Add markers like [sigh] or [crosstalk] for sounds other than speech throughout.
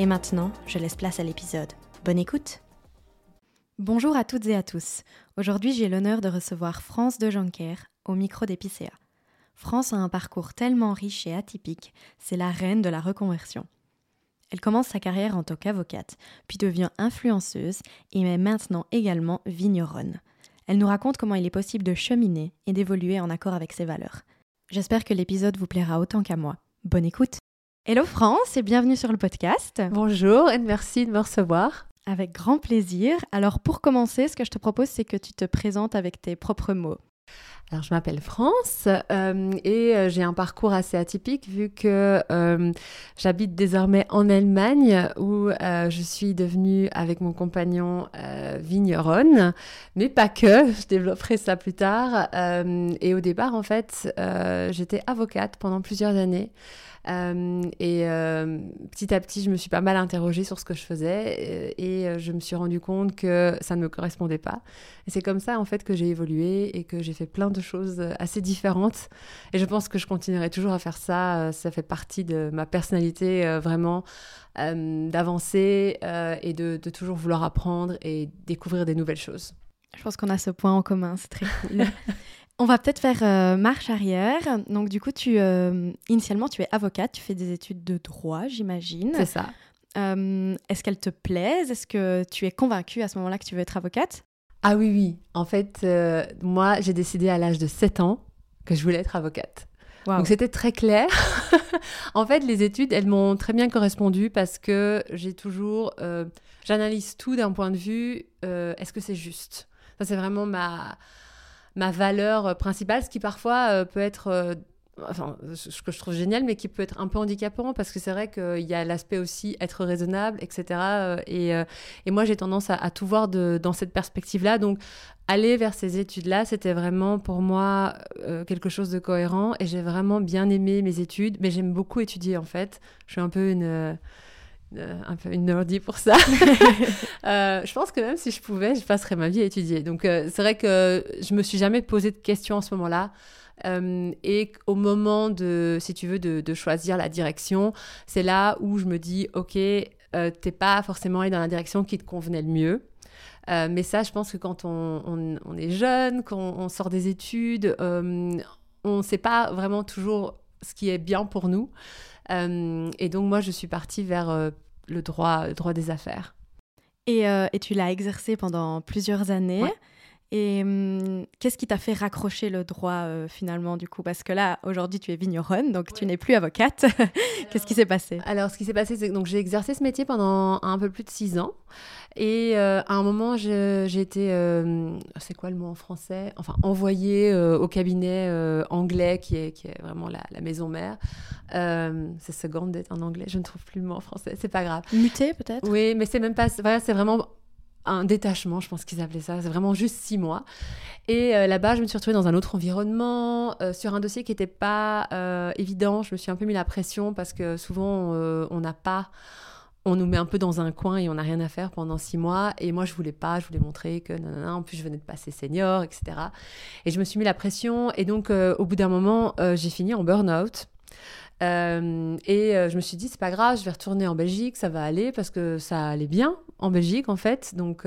Et maintenant, je laisse place à l'épisode. Bonne écoute Bonjour à toutes et à tous. Aujourd'hui, j'ai l'honneur de recevoir France de Jonker au micro d'Epicéa. France a un parcours tellement riche et atypique, c'est la reine de la reconversion. Elle commence sa carrière en tant qu'avocate, puis devient influenceuse et est maintenant également vigneronne. Elle nous raconte comment il est possible de cheminer et d'évoluer en accord avec ses valeurs. J'espère que l'épisode vous plaira autant qu'à moi. Bonne écoute Hello France et bienvenue sur le podcast. Bonjour et merci de me recevoir. Avec grand plaisir. Alors pour commencer, ce que je te propose, c'est que tu te présentes avec tes propres mots. Alors, je m'appelle France euh, et euh, j'ai un parcours assez atypique vu que euh, j'habite désormais en Allemagne où je suis devenue avec mon compagnon vigneronne, mais pas que, [laughs] je développerai ça plus tard. et au départ, en fait, j'étais avocate pendant plusieurs années. Euh, et euh, petit à petit, je me suis pas mal interrogée sur ce que je faisais et, et je me suis rendu compte que ça ne me correspondait pas. Et c'est comme ça, en fait, que j'ai évolué et que j'ai fait plein de choses assez différentes. Et je pense que je continuerai toujours à faire ça. Ça fait partie de ma personnalité, vraiment, euh, d'avancer et de, de toujours vouloir apprendre et découvrir des nouvelles choses. Je pense qu'on a ce point en commun, c'est très cool. [laughs] On va peut-être faire euh, marche arrière. Donc, du coup, tu, euh, initialement, tu es avocate, tu fais des études de droit, j'imagine. C'est ça. Euh, est-ce qu'elles te plaisent Est-ce que tu es convaincue à ce moment-là que tu veux être avocate? Ah oui, oui. En fait, moi, j'ai décidé à l'âge de 7 ans que je voulais être avocate. Donc, c'était très clair. [laughs] en fait, les études, elles m'ont très bien correspondu parce que j'ai toujours... J'analyse tout d'un point de vue, est-ce que c'est juste? Ça, c'est vraiment ma ma valeur euh, principale, ce qui parfois euh, peut être euh, enfin, ce que je trouve génial, mais qui peut être un peu handicapant parce que c'est vrai qu'il y a l'aspect aussi être raisonnable, etc. Et, moi, j'ai tendance à, tout voir de, dans cette perspective-là. Donc, aller vers ces études-là, c'était vraiment pour moi quelque chose de cohérent et j'ai vraiment bien aimé mes études, mais j'aime beaucoup étudier en fait. Je suis un peu une euh, un peu une nerdy pour ça. [laughs] euh, je pense que même si je pouvais, je passerais ma vie à étudier. Donc euh, c'est vrai que je me suis jamais posé de questions à ce moment-là. Euh, et au moment de, si tu veux, de, choisir la direction, c'est là où je me dis, ok, t'es pas forcément allé dans la direction qui te convenait le mieux. mais ça, je pense que quand on, est jeune, quand on sort des études, on ne sait pas vraiment toujours ce qui est bien pour nous. Et donc moi, je suis partie vers le, droit, droit des affaires. Et, euh, et tu l'as exercé pendant plusieurs années. Et hum, qu'est-ce qui t'a fait raccrocher le droit finalement du coup? Parce que là, aujourd'hui, tu es vigneronne, donc tu n'es plus avocate. [laughs] qu'est-ce qui s'est passé? Alors, ce qui s'est passé, c'est que j'ai exercé ce métier pendant un peu plus de six ans. Et euh, à un moment, j'ai été, euh, c'est quoi le mot en français? Enfin, envoyée euh, au cabinet anglais, qui est, qui est vraiment la, maison mère. c'est seconded en anglais, je ne trouve plus le mot en français, c'est pas grave. Muté peut-être? Oui, mais c'est même pas, voilà, c'est vraiment un détachement, je pense qu'ils appelaient ça. C'est vraiment juste six mois. Et là-bas, je me suis retrouvée dans un autre environnement, sur un dossier qui n'était pas évident. Je me suis un peu mis la pression parce que souvent, on n'a pas on nous met un peu dans un coin et on n'a rien à faire pendant six mois. Et moi, je voulais pas, je voulais montrer que non. En plus, je venais de passer senior, etc. Et je me suis mis la pression. Et donc, euh, au bout d'un moment, euh, j'ai fini en burn-out. Euh, et je me suis dit, c'est pas grave, je vais retourner en Belgique, ça va aller parce que ça allait bien en Belgique en fait. Donc,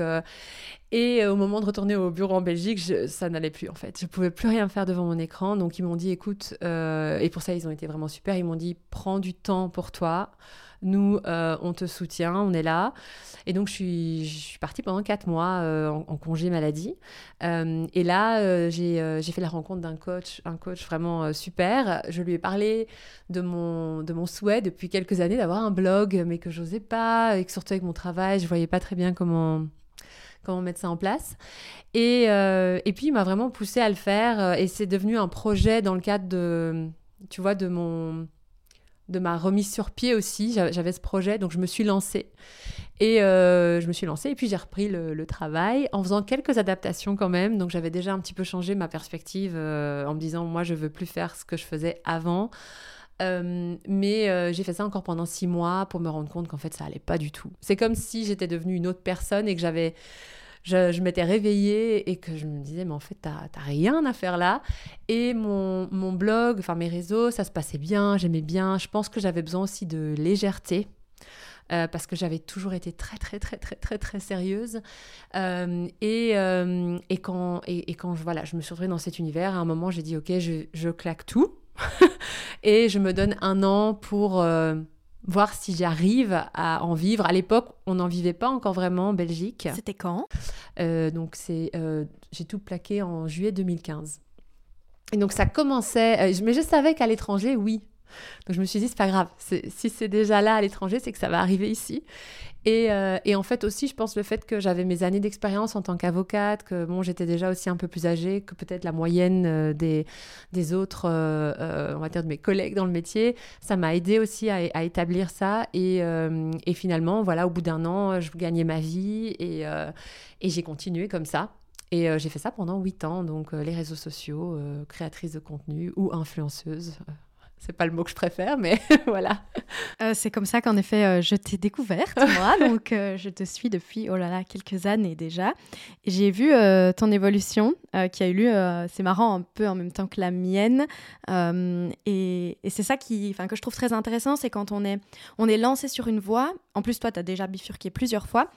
et au moment de retourner au bureau en Belgique, ça n'allait plus en fait. Je pouvais plus rien faire devant mon écran. Donc ils m'ont dit, écoute, et pour ça ils ont été vraiment super. Ils m'ont dit, prends du temps pour toi. Nous, euh, on te soutient, on est là. Et donc, je suis, partie pendant quatre mois euh, en, congé maladie. Euh, et là, j'ai fait la rencontre d'un coach, un coach vraiment super. Je lui ai parlé de mon, souhait depuis quelques années d'avoir un blog, mais que j'osais pas, et que surtout avec mon travail, je voyais pas très bien comment mettre ça en place. Et, et puis, il m'a vraiment poussé à le faire. Et c'est devenu un projet dans le cadre de, tu vois, de mon de ma remise sur pied aussi. J'avais ce projet, donc je me suis lancée. Et euh, je me suis lancée et puis j'ai repris le, travail en faisant quelques adaptations quand même. Donc j'avais déjà un petit peu changé ma perspective euh, en me disant moi je veux plus faire ce que je faisais avant. Euh, mais j'ai fait ça encore pendant six mois pour me rendre compte qu'en fait ça allait pas du tout. C'est comme si j'étais devenue une autre personne et que j'avais je, m'étais réveillée et que je me disais, mais en fait, t'as rien à faire là. Et mon, mon blog, enfin mes réseaux, ça se passait bien, j'aimais bien. Je pense que j'avais besoin aussi de légèreté. Euh, parce que j'avais toujours été très très très très très très sérieuse euh, et, euh, et, quand et, quand je, voilà je me suis retrouvée dans cet univers à un moment j'ai dit ok je, je claque tout [laughs] et je me donne un an pour voir si j'arrive à en vivre. À l'époque, on n'en vivait pas encore vraiment en Belgique. C'était quand? Euh, Donc, c'est, euh, j'ai tout plaqué en juillet 2015. Et donc, ça commençait. Euh, mais je savais qu'à l'étranger, oui. Donc, je me suis dit, c'est pas grave. Si c'est déjà là à l'étranger, c'est que ça va arriver ici. Euh, et, en fait aussi, je pense le fait que j'avais mes années d'expérience en tant qu'avocate, que bon, j'étais déjà aussi un peu plus âgée que peut-être la moyenne euh, des, autres, euh, on va dire de mes collègues dans le métier, ça m'a aidé aussi à, établir ça. Et, finalement, voilà, au bout d'un an, je gagnais ma vie et j'ai continué comme ça. Et j'ai fait ça pendant huit ans, donc les réseaux sociaux, créatrice de contenu ou influenceuse. C'est pas le mot que je préfère, mais [laughs] voilà. Euh, c'est comme ça qu'en effet, euh, je t'ai découverte, [laughs] moi. donc, euh, je te suis depuis, oh là là, quelques années déjà. J'ai vu ton évolution qui a eu lieu, c'est marrant, un peu en même temps que la mienne. et, et c'est ça qui, que je trouve très intéressant, c'est quand on est, on est lancé sur une voie. En plus, toi, tu as déjà bifurqué plusieurs fois.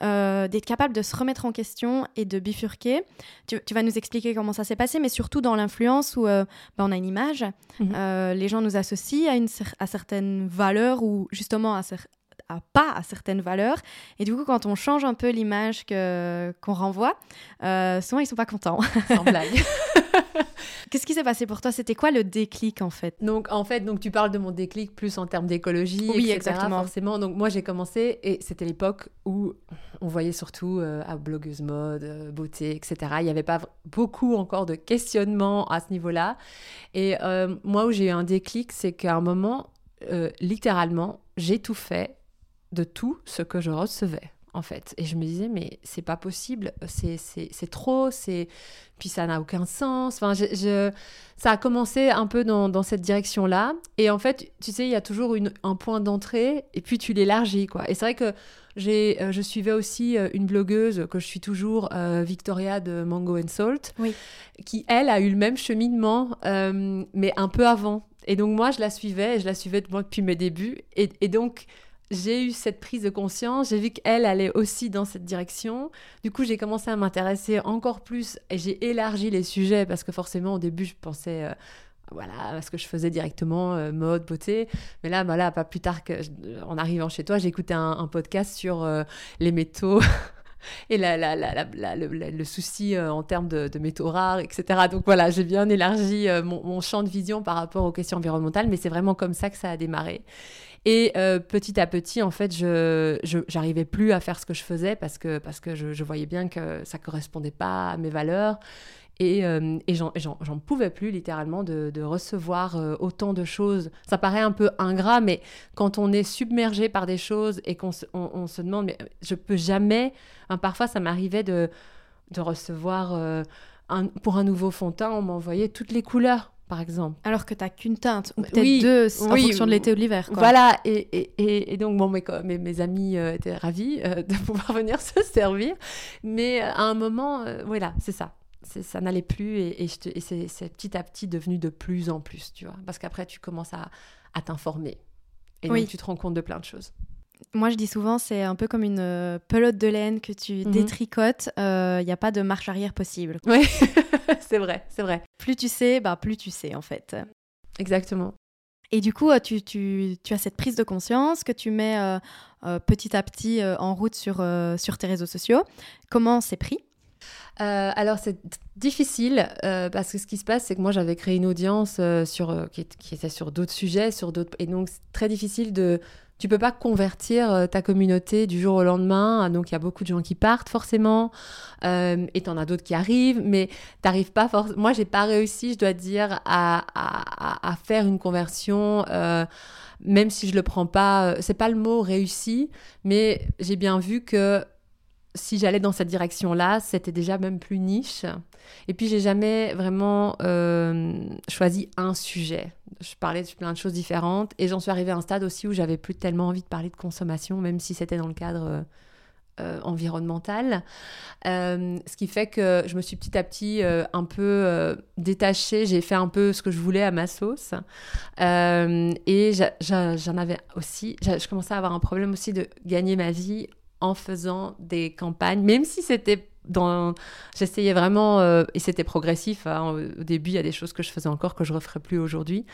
D'être capable de se remettre en question et de bifurquer. Tu, vas nous expliquer comment ça s'est passé, mais surtout dans l'influence où bah, on a une image. Mhm. les gens nous associent à, une, à certaines valeurs ou justement à, pas à certaines valeurs. Et du coup, quand on change un peu l'image qu'on renvoie, euh, souvent ils sont pas contents. Sans blague. [laughs] Qu'est-ce qui s'est passé pour toi? C'était quoi le déclic en fait? Donc en fait, donc tu parles de mon déclic plus en termes d'écologie, oui, exactement. Forcément. Donc moi j'ai commencé et c'était l'époque où on voyait surtout euh, à blogueuse mode, euh, beauté, etc. Il n'y avait pas beaucoup encore de questionnement à ce niveau-là. Et euh, moi où j'ai eu un déclic, c'est qu'à un moment, littéralement, j'ai tout fait de tout ce que je recevais en fait. Et je me disais, mais c'est pas possible, c'est trop, c'est puis ça n'a aucun sens. Enfin, je, ça a commencé un peu dans, dans cette direction-là. Et en fait, tu sais, il y a toujours une, un point d'entrée et puis tu l'élargis, quoi. Et c'est vrai que j'ai, euh, je suivais aussi euh, une blogueuse que je suis toujours, euh, Victoria de Mango and Salt, oui. qui, elle, a eu le même cheminement, mais un peu avant. Et donc, moi, je la suivais, je la suivais depuis mes débuts. Et, et donc, j'ai eu cette prise de conscience, j'ai vu qu'elle allait aussi dans cette direction. Du coup, j'ai commencé à m'intéresser encore plus et j'ai élargi les sujets parce que forcément, au début, je pensais euh, voilà, ce que je faisais directement, euh, mode, beauté. Mais là, voilà, pas plus tard qu'en arrivant chez toi, j'ai écouté un, podcast sur euh, les métaux. [laughs] et le, souci en termes de, métaux rares, etc. Donc voilà, j'ai bien élargi mon, champ de vision par rapport aux questions environnementales, mais c'est vraiment comme ça que ça a démarré. Et euh, petit à petit, en fait, je j'arrivais plus à faire ce que je faisais parce que, parce que je, voyais bien que ça correspondait pas à mes valeurs. Et, euh, et j'en pouvais plus littéralement de, de recevoir euh, autant de choses. Ça paraît un peu ingrat, mais quand on est submergé par des choses et qu'on se, on, se demande, mais je peux jamais. parfois, ça m'arrivait de, de recevoir un, pour un nouveau fond de teint, on m'envoyait toutes les couleurs par exemple. Alors que tu n'as qu'une teinte, ou peut-être deux, en fonction de l'été ou de l'hiver. Voilà, et, et, et, donc bon, mes, mes, mes amis euh, étaient ravis euh, [laughs] de pouvoir venir se servir, mais euh, à un moment, voilà, c'est ça. Ça n'allait plus et, c'est petit à petit devenu de plus en plus, tu vois. Parce qu'après, tu commences à, à t'informer. Et donc, tu te rends compte de plein de choses moi, je dis souvent, c'est un peu comme une euh, pelote de laine que tu mhm. détricotes. Il euh, n'y a pas de marche arrière possible. Oui, [laughs] c'est vrai, c'est vrai. Plus tu sais, bah, plus tu sais, en fait. Exactement. Et du coup, tu, tu, tu, as cette prise de conscience que tu mets euh, petit à petit en route sur, sur tes réseaux sociaux. Comment c'est pris? Alors c'est difficile parce que ce qui se passe c'est que moi j'avais créé une audience sur, qui, qui, était sur d'autres sujets, sur d'autres et donc c'est très difficile de tu peux pas convertir euh, ta communauté du jour au lendemain. Donc il y a beaucoup de gens qui partent forcément, euh, et en as d'autres qui arrivent, mais t'arrives pas forcément. Moi, j'ai pas réussi, je dois dire, à faire une conversion. Euh, même si je le prends pas, euh, c'est pas le mot réussi, mais j'ai bien vu que si j'allais dans cette direction-là, c'était déjà même plus niche. Et puis, j'ai jamais vraiment euh, choisi un sujet. Je parlais de plein de choses différentes et j'en suis arrivée à un stade aussi où j'avais plus tellement envie de parler de consommation, même si c'était dans le cadre euh, environnemental. Euh, ce qui fait que je me suis petit à petit un peu détachée. J'ai fait un peu ce que je voulais à ma sauce. et j'en avais aussi, je commençais à avoir un problème aussi de gagner ma vie en faisant des campagnes, même si c'était dans... J'essayais vraiment, euh, et c'était progressif, hein, au début il y a des choses que je faisais encore que je referais plus aujourd'hui,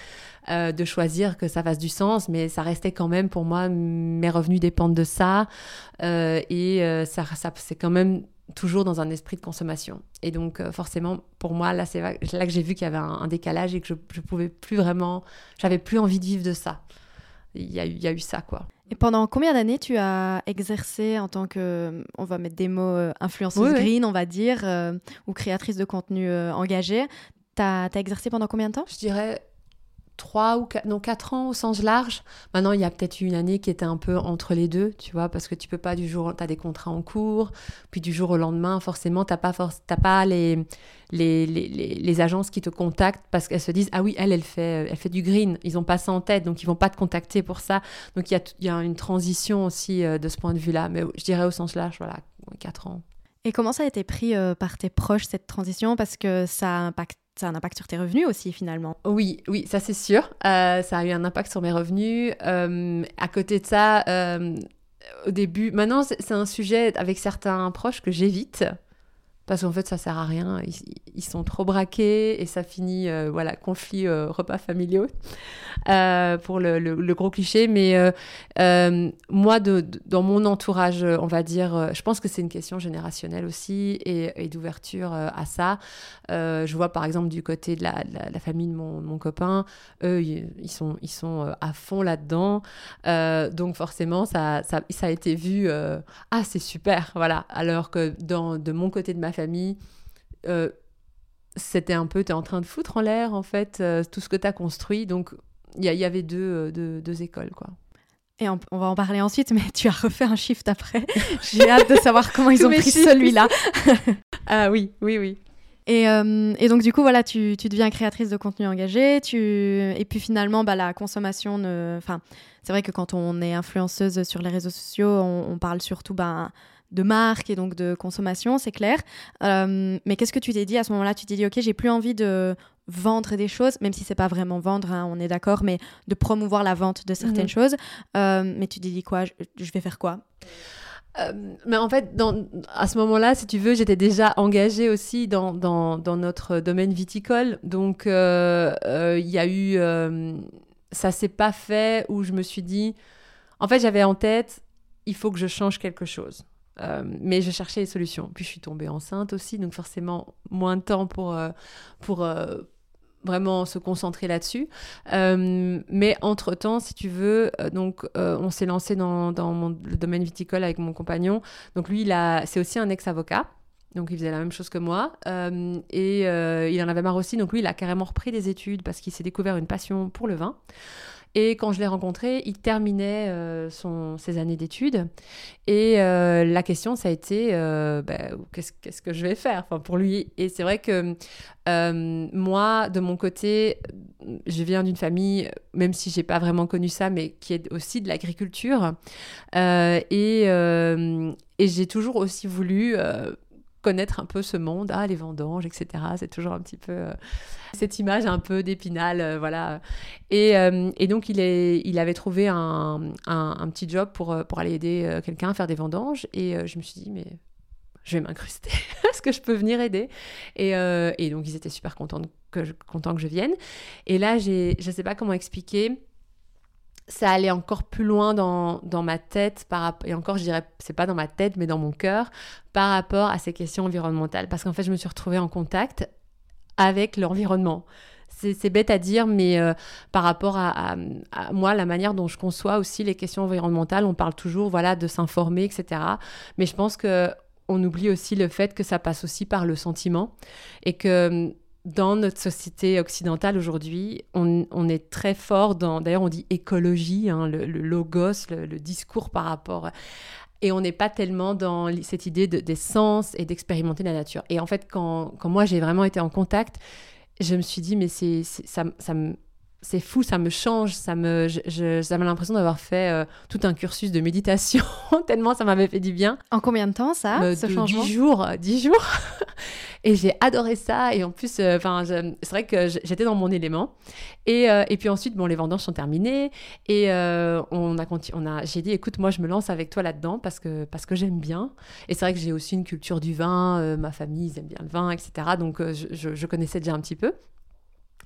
euh, de choisir que ça fasse du sens, mais ça restait quand même pour moi, mes revenus dépendent de ça, euh, et ça, ça c'est quand même toujours dans un esprit de consommation. Et donc forcément, pour moi, là c'est là que j'ai vu qu'il y avait un, décalage et que je, je pouvais plus vraiment, j'avais plus envie de vivre de ça. Il y a, il y a eu ça, quoi. Et pendant combien d'années tu as exercé en tant que, on va mettre des mots, euh, influenceuse green, on va dire, euh, ou créatrice de contenu euh, engagé Tu as, exercé pendant combien de temps? Je dirais trois ou quatre, non, quatre ans au sens large. Maintenant, il y a peut-être une année qui était un peu entre les deux, tu vois, parce que tu peux pas du jour, tu as des contrats en cours, puis du jour au lendemain, forcément, tu n'as pas, force, pas les, les, les, les, agences qui te contactent parce qu'elles se disent, ah oui, elle, elle fait, elle fait du green, ils ont pas ça en tête, donc ils vont pas te contacter pour ça. Donc il y a, y a une transition aussi euh, de ce point de vue-là, mais je dirais au sens large, voilà, quatre ans. Et comment ça a été pris euh, par tes proches, cette transition? Parce que ça impacte ça a un impact sur tes revenus aussi finalement. Oui, oui, ça c'est sûr. Euh, ça a eu un impact sur mes revenus. Euh, à côté de ça, euh, au début, maintenant c'est un sujet avec certains proches que j'évite parce qu'en fait ça sert à rien. Ils, sont trop braqués et ça finit, voilà, conflit repas familiaux. Euh, pour le, gros cliché. Mais euh, euh, moi, de, dans mon entourage, on va dire, je pense que c'est une question générationnelle aussi et, d'ouverture à ça. je vois par exemple du côté de la, famille de mon, copain, eux, ils, sont, ils sont à fond là-dedans. donc forcément, ça, ça, ça, a été vu, ah c'est super, voilà. Alors que dans, de mon côté de ma famille, c'était un peu, tu es en train de foutre en l'air, en fait, tout ce que tu as construit. Donc, il y, avait euh, deux, deux, écoles, quoi. Et on, va en parler ensuite, mais tu as refait un shift après. [laughs] J'ai hâte de savoir comment ils ont pris celui-là. [laughs] ah oui, oui, oui. Et, euh, et, donc, du coup, voilà, tu, tu, deviens créatrice de contenu engagé. Tu... Et puis finalement, bah, la consommation. Ne... Enfin, c'est vrai que quand on est influenceuse sur les réseaux sociaux, on, parle surtout bah, de marque et donc de consommation, c'est clair. Euh, mais qu'est-ce que tu t'es dit à ce moment-là? Tu t'es dit, OK, j'ai plus envie de vendre des choses, même si c'est pas vraiment vendre, hein, on est d'accord, mais de promouvoir la vente de certaines mhm. choses. Euh, mais tu te dis quoi? Je, vais faire quoi? Euh, mais en fait, dans, à ce moment-là, si tu veux, j'étais déjà engagée aussi dans, dans, dans notre domaine viticole. Donc, il y a eu. ça s'est pas fait où je me suis dit. En fait, j'avais en tête, il faut que je change quelque chose. Mais je cherchais des solutions. Puis je suis tombée enceinte aussi, donc forcément moins de temps pour, pour, vraiment se concentrer là-dessus. Euh, mais entre-temps, si tu veux, euh, donc euh, on s'est lancé dans, dans le domaine viticole avec mon compagnon. Donc lui, c'est aussi un ex-avocat. Donc il faisait la même chose que moi et il en avait marre aussi. Donc lui, il a carrément repris des études parce qu'il s'est découvert une passion pour le vin. Et quand je l'ai rencontré, il terminait euh, ses années d'études. Et euh, la question, ça a été euh, bah, qu'est-ce, que je vais faire enfin, pour lui? Et c'est vrai que moi, de mon côté, je viens d'une famille, même si j'ai pas vraiment connu ça, mais qui est aussi de l'agriculture. et j'ai toujours aussi voulu connaître un peu ce monde, ah, les vendanges, etc. C'est toujours un petit peu euh, cette image un peu d'épinal, euh, voilà. Et, euh, et, donc, il, est, il avait trouvé un, un, petit job pour, pour aller aider quelqu'un à faire des vendanges. Et je me suis dit, mais je vais m'incruster. [laughs] Est-ce que je peux venir aider et, et, donc, ils étaient super contents que je, contents que je vienne. Et là, je ne sais pas comment expliquer ça allait encore plus loin dans, dans ma tête, par, et encore je dirais, c'est pas dans ma tête, mais dans mon cœur, par rapport à ces questions environnementales. Parce qu'en fait, je me suis retrouvée en contact avec l'environnement. c'est bête à dire, mais par rapport à, moi, la manière dont je conçois aussi les questions environnementales, on parle toujours voilà, de s'informer, etc. Mais je pense que on oublie aussi le fait que ça passe aussi par le sentiment et que dans notre société occidentale aujourd'hui, on, est très fort dans, d'ailleurs on dit écologie, hein, le, logos, le, discours par rapport, et on n'est pas tellement dans cette idée de, d'essence et d'expérimenter la nature. Et en fait, quand, moi j'ai vraiment été en contact, je me suis dit, mais c'est, ça me c'est fou, ça me change, ça me, j'avais l'impression d'avoir fait euh, tout un cursus de méditation, [laughs] tellement ça m'avait fait du bien. En combien de temps ça, euh, ce changement Dix jours, dix jours. [laughs] et j'ai adoré ça. Et en plus, euh, enfin, c'est vrai que j'étais dans mon élément. Et, et, puis ensuite, bon, les vendanges sont terminées et on a, on a, j'ai dit, écoute, moi, je me lance avec toi là-dedans parce que parce que j'aime bien. Et c'est vrai que j'ai aussi une culture du vin, ma famille, ils aiment bien le vin, etc. Donc, je, je connaissais déjà un petit peu.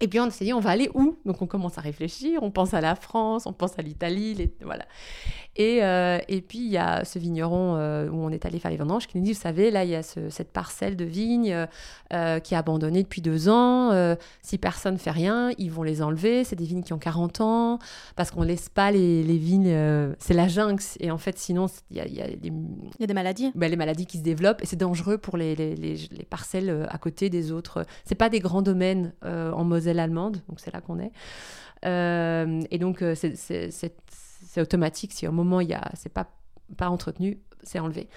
Et puis on s'est dit, on va aller où? Donc on commence à réfléchir, on pense à la France, on pense à l'Italie, voilà. Et, euh, et, puis il y a ce vigneron euh, où on est allé faire les vendanges qui nous dit, vous savez, là il y a cette parcelle de vignes euh, qui est abandonnée depuis deux ans. si personne ne fait rien, ils vont les enlever. C'est des vignes qui ont 40 ans parce qu'on laisse pas les, les vignes. c'est la jungle. Et en fait, sinon, il y a, y, a y a, des maladies. Ben, les maladies qui se développent et c'est dangereux pour les, les, les, parcelles à côté des autres. C'est pas des grands domaines en Moselle allemande, donc c'est là qu'on est. et donc, c'est c'est automatique. Si au moment il y a, c'est pas pas entretenu, c'est enlevé.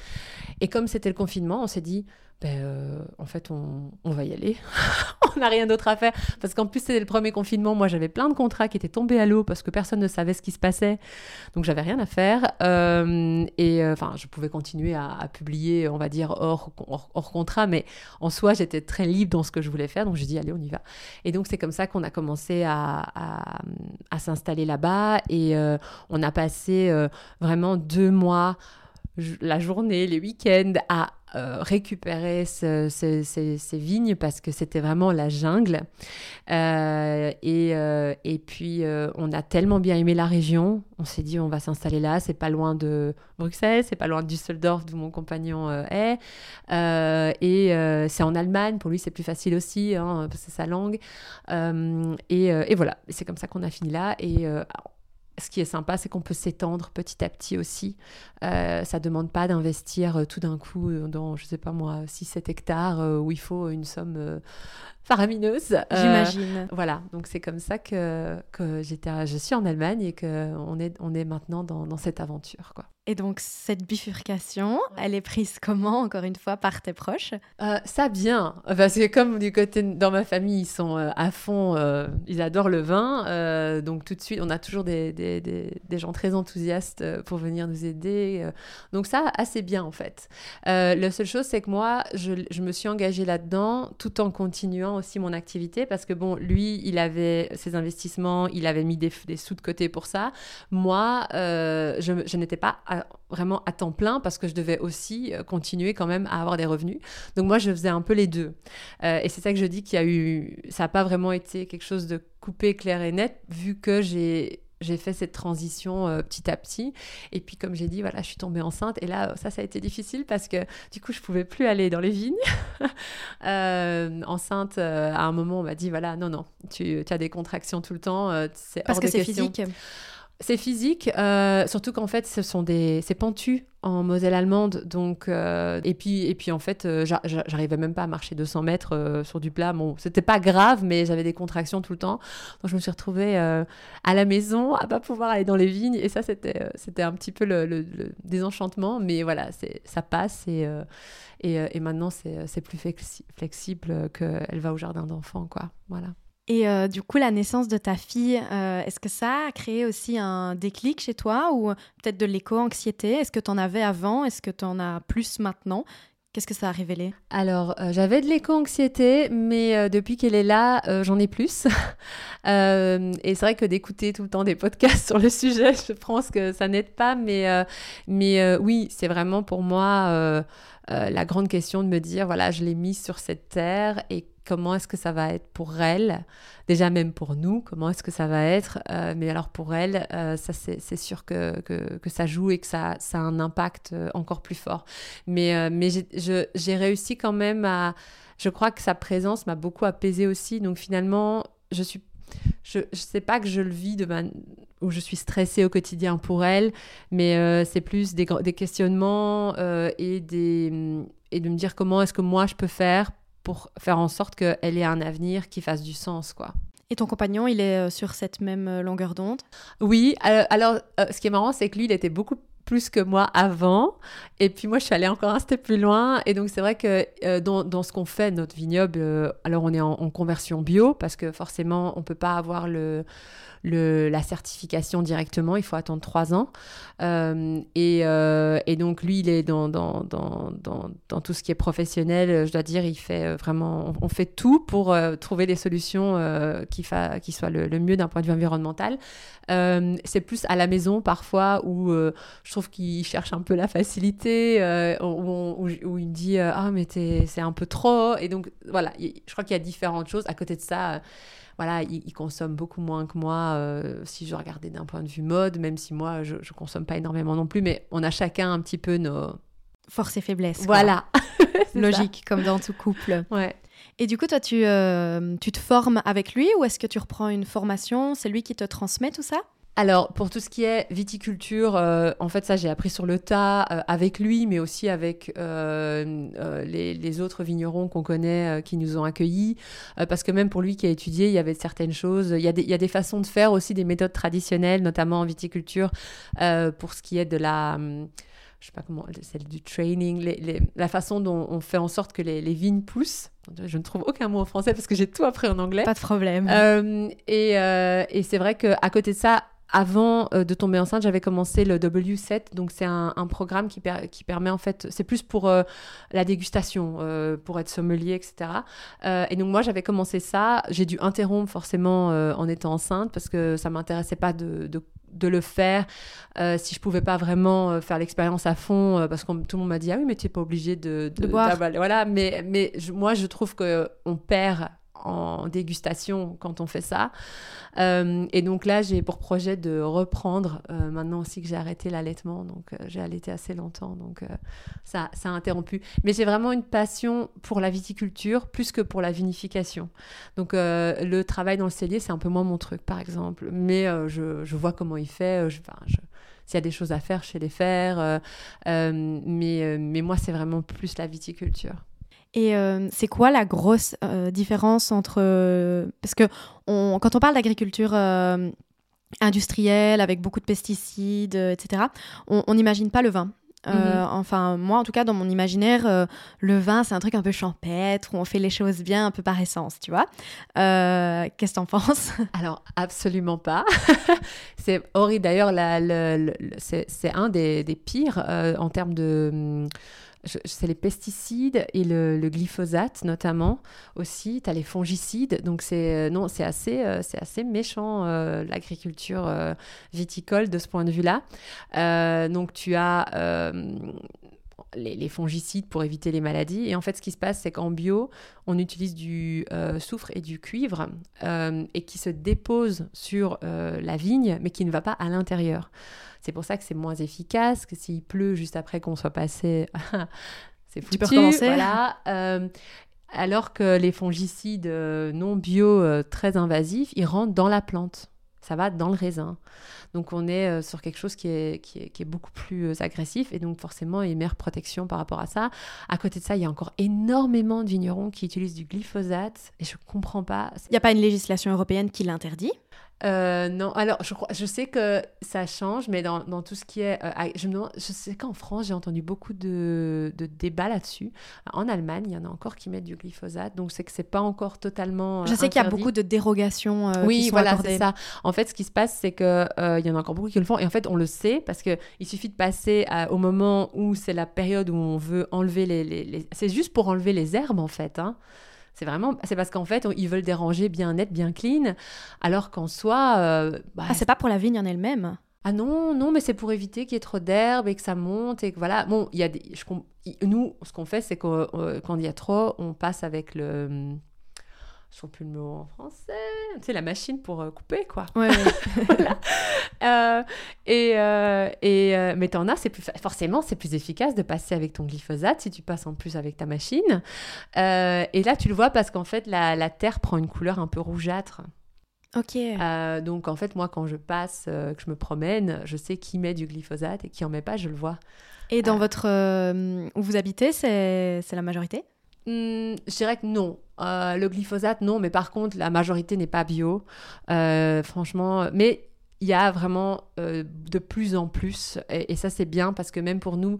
Et comme c'était le confinement, on s'est dit, ben, euh, en fait, on, va y aller. [laughs] on n'a rien d'autre à faire. Parce qu'en plus, c'était le premier confinement. Moi, j'avais plein de contrats qui étaient tombés à l'eau parce que personne ne savait ce qui se passait. Donc, j'avais rien à faire. Euh, et euh, enfin, je pouvais continuer à, publier, on va dire, hors, contrat. Mais en soi, j'étais très libre dans ce que je voulais faire. Donc, j'ai dit, allez, on y va. Et donc, c'est comme ça qu'on a commencé à s'installer là-bas. Et on a passé vraiment deux mois la journée, les week-ends, à euh, récupérer ces vignes parce que c'était vraiment la jungle. Euh, et, euh, et, puis, on a tellement bien aimé la région. On s'est dit, on va s'installer là. C'est pas loin de Bruxelles, c'est pas loin de Düsseldorf, d'où mon compagnon est. et c'est en Allemagne. Pour lui, c'est plus facile aussi, hein, c'est sa langue. Et, et, voilà, c'est comme ça qu'on a fini là. Et ce qui est sympa, c'est qu'on peut s'étendre petit à petit aussi. Euh, ça ne demande pas d'investir euh, tout d'un coup euh, dans, je sais pas moi, 6-7 hectares où il faut une somme faramineuse. J'imagine. Voilà, donc c'est comme ça que, que j'étais, je suis en Allemagne et qu'on est, on est maintenant dans, dans cette aventure. Quoi. Et donc, cette bifurcation, elle est prise comment, encore une fois, par tes proches? Euh, Ça bien, parce que comme du côté dans ma famille, ils sont euh, à fond, euh, ils adorent le vin, donc tout de suite, on a toujours des, des, des, gens très enthousiastes pour venir nous aider. donc ça, assez bien en fait. la seule chose, c'est que moi, je, je, me suis engagée là-dedans, tout en continuant aussi mon activité, parce que bon, lui, il avait ses investissements, il avait mis des, sous de côté pour ça. Moi, je, je n'étais pas vraiment à temps plein parce que je devais aussi euh, continuer quand même à avoir des revenus. Donc moi, je faisais un peu les deux. Euh, et c'est ça que je dis qu'il y a eu... Ça n'a pas vraiment été quelque chose de coupé, clair et net, vu que j'ai j'ai fait cette transition euh, petit à petit. Et puis, comme j'ai dit, voilà, je suis tombée enceinte. Et là, ça, ça a été difficile parce que du coup, je pouvais plus aller dans les vignes. [laughs] enceinte, à un moment, on m'a dit, voilà, non, non, tu, tu, as des contractions tout le temps. c'est parce que c'est physique. C'est physique, euh, surtout qu'en fait, ce sont des, c'est pentu en Moselle allemande, donc euh, et puis et puis en fait, euh, j'arrivais même pas à marcher 200 mètres sur du plat. Bon, c'était pas grave, mais j'avais des contractions tout le temps, donc je me suis retrouvée à la maison à pas pouvoir aller dans les vignes, et ça c'était c'était un petit peu le, désenchantement, mais voilà, ça passe et et, maintenant c'est plus flexible qu'elle va au jardin d'enfants, quoi. Voilà. Et euh, du coup, la naissance de ta fille, euh, est-ce que ça a créé aussi un déclic chez toi ou peut-être de l'éco-anxiété? Est-ce que tu en avais avant? Est-ce que tu en as plus maintenant? Qu'est-ce que ça a révélé? Alors, euh, j'avais de l'éco-anxiété, mais depuis qu'elle est là, j'en ai plus. [laughs] et c'est vrai que d'écouter tout le temps des podcasts [laughs] sur le sujet, je pense que ça n'aide pas. Mais, mais oui, c'est vraiment pour moi la grande question de me dire, voilà, je l'ai mise sur cette terre et comment est-ce que ça va être pour elle, déjà même pour nous, comment est-ce que ça va être, euh, mais alors pour elle, euh, c'est sûr que, que, ça joue et que ça, a un impact euh, encore plus fort. Mais, mais j'ai réussi quand même à... Je crois que sa présence m'a beaucoup apaisé aussi, donc finalement, je suis je ne sais pas que je le vis de man... où je suis stressée au quotidien pour elle, mais c'est plus des, des questionnements et, des, et de me dire comment est-ce que moi je peux faire pour faire en sorte qu'elle ait un avenir qui fasse du sens, quoi. Et ton compagnon, il est euh, sur cette même longueur d'onde? Oui, alors ce qui est marrant, c'est que lui, il était beaucoup plus que moi avant. Et puis moi, je suis allée encore un step plus loin. Et donc, c'est vrai que euh, dans, dans, ce qu'on fait, notre vignoble, euh, alors on est en, conversion bio parce que forcément, on peut pas avoir le, le, la certification directement, il faut attendre trois ans. Euh, et, et, donc lui, il est dans, dans, dans, dans, tout ce qui est professionnel, je dois dire, il fait vraiment, on fait tout pour trouver des solutions qui, fa, qui soient le, mieux d'un point de vue environnemental. c'est plus à la maison parfois où je trouve qu'il cherche un peu la facilité, où, où, il me dit ah mais c'est un peu trop. Et donc voilà, je crois qu'il y a différentes choses. À côté de ça, voilà, il, consomme beaucoup moins que moi euh, si je regardais d'un point de vue mode, même si moi, je, ne consomme pas énormément non plus, mais on a chacun un petit peu nos... Forces et faiblesses. Voilà. [laughs] Logique, comme dans tout couple. Ouais. Et du coup, toi, tu, euh, tu te formes avec lui ou est-ce que tu reprends une formation? C'est lui qui te transmet tout ça? Alors, pour tout ce qui est viticulture, euh, en fait, ça, j'ai appris sur le tas euh, avec lui, mais aussi avec euh, les, autres vignerons qu'on connaît qui nous ont accueillis. parce que même pour lui qui a étudié, il y avait certaines choses. Il y, a des, il y a des façons de faire aussi, des méthodes traditionnelles, notamment en viticulture, pour ce qui est de la je sais pas comment, celle du training, la façon dont on fait en sorte que les, vignes poussent. Je ne trouve aucun mot en français parce que j'ai tout appris en anglais. Pas de problème. et, et c'est vrai qu'à côté de ça, avant euh, de tomber enceinte, j'avais commencé le W7, donc c'est un, programme qui, qui, permet en fait, c'est plus pour euh, la dégustation, euh, pour être sommelier, etc. et donc moi j'avais commencé ça, j'ai dû interrompre forcément en étant enceinte parce que ça m'intéressait pas de, de, le faire. Si je pouvais pas vraiment faire l'expérience à fond, parce que tout le monde m'a dit ah oui mais tu n'es pas obligé de, de, boire, voilà, mais mais moi je trouve que on perd en dégustation quand on fait ça. Euh, et donc là, j'ai pour projet de reprendre, euh, maintenant aussi que j'ai arrêté l'allaitement, donc euh, j'ai allaité assez longtemps, donc ça, ça a interrompu. Mais j'ai vraiment une passion pour la viticulture plus que pour la vinification. Donc le travail dans le cellier, c'est un peu moins mon truc, par exemple. Mais je, vois comment il fait. Je, s'il y a des choses à faire, je sais les faire. mais moi, c'est vraiment plus la viticulture. Et euh, c'est quoi la grosse euh, différence entre... Euh, parce que on, quand on parle d'agriculture industrielle, avec beaucoup de pesticides, etc., on n'imagine pas le vin. Mhm. Enfin, moi, en tout cas, dans mon imaginaire, le vin, c'est un truc un peu champêtre, où on fait les choses bien, un peu par essence, tu vois. Qu'est-ce que t'en penses? Alors, absolument pas. [laughs] c'est horrible. D'ailleurs, c'est un des, des pires en termes de c'est les pesticides et le, glyphosate notamment aussi. Tu as les fongicides. Donc, c'est euh, non, c'est assez, euh, c'est assez méchant euh, l'agriculture viticole de ce point de vue-là. donc, tu as les, fongicides pour éviter les maladies. Et en fait, ce qui se passe, c'est qu'en bio, on utilise du soufre et du cuivre et qui se déposent sur la vigne, mais qui ne va pas à l'intérieur. C'est pour ça que c'est moins efficace, que s'il pleut juste après qu'on soit passé, [laughs] c'est foutu. Tu peux recommencer. Voilà. Euh, alors que les fongicides euh, non bio euh, très invasifs, ils rentrent dans la plante. Ça va dans le raisin. Donc on est sur quelque chose qui est, beaucoup plus agressif et donc forcément il y a une meilleure protection par rapport à ça. À côté de ça, il y a encore énormément de vignerons qui utilisent du glyphosate et je comprends pas. Il n'y a pas une législation européenne qui l'interdit? Euh, non, alors je, crois, je sais que ça change, mais dans, dans tout ce qui est. Euh, je, je sais qu'en France, j'ai entendu beaucoup de, de débats là-dessus. En Allemagne, il y en a encore qui mettent du glyphosate, donc c'est que c'est pas encore totalement. Euh, je sais qu'il y a beaucoup de dérogations. oui, voilà, c'est ça. En fait, ce qui se passe, c'est qu'il il y en a encore beaucoup qui le font, et en fait, on le sait parce qu'il suffit de passer au moment où c'est la période où on veut enlever les. les, les... C'est juste pour enlever les herbes, en fait. Hein. C'est vraiment, c'est parce qu'en fait, ils veulent déranger bien net, bien clean, alors qu'en soi. Euh, bah, ah, c'est pas pour la vigne en elle-même. Ah non, non, mais c'est pour éviter qu'il y ait trop d'herbe et que ça monte et que voilà. Bon, il y a des, nous, ce qu'on fait, c'est que euh, quand il y a trop, on passe avec le trouve plus le mot en français, tu sais, la machine pour euh, couper, quoi. Ouais, [laughs] euh, et, euh, et mais t'en as, c'est plus, forcément, c'est plus efficace de passer avec ton glyphosate si tu passes en plus avec ta machine. et là, tu le vois parce qu'en fait, la, la, terre prend une couleur un peu rougeâtre. Ok. donc en fait, moi, quand je passe, que je me promène, je sais qui met du glyphosate et qui en met pas, je le vois. Et dans votre où vous habitez, c'est la majorité? Hmm, Je dirais que non. le glyphosate, non, mais par contre, la majorité n'est pas bio. franchement, mais il y a vraiment de plus en plus, et ça c'est bien parce que même pour nous,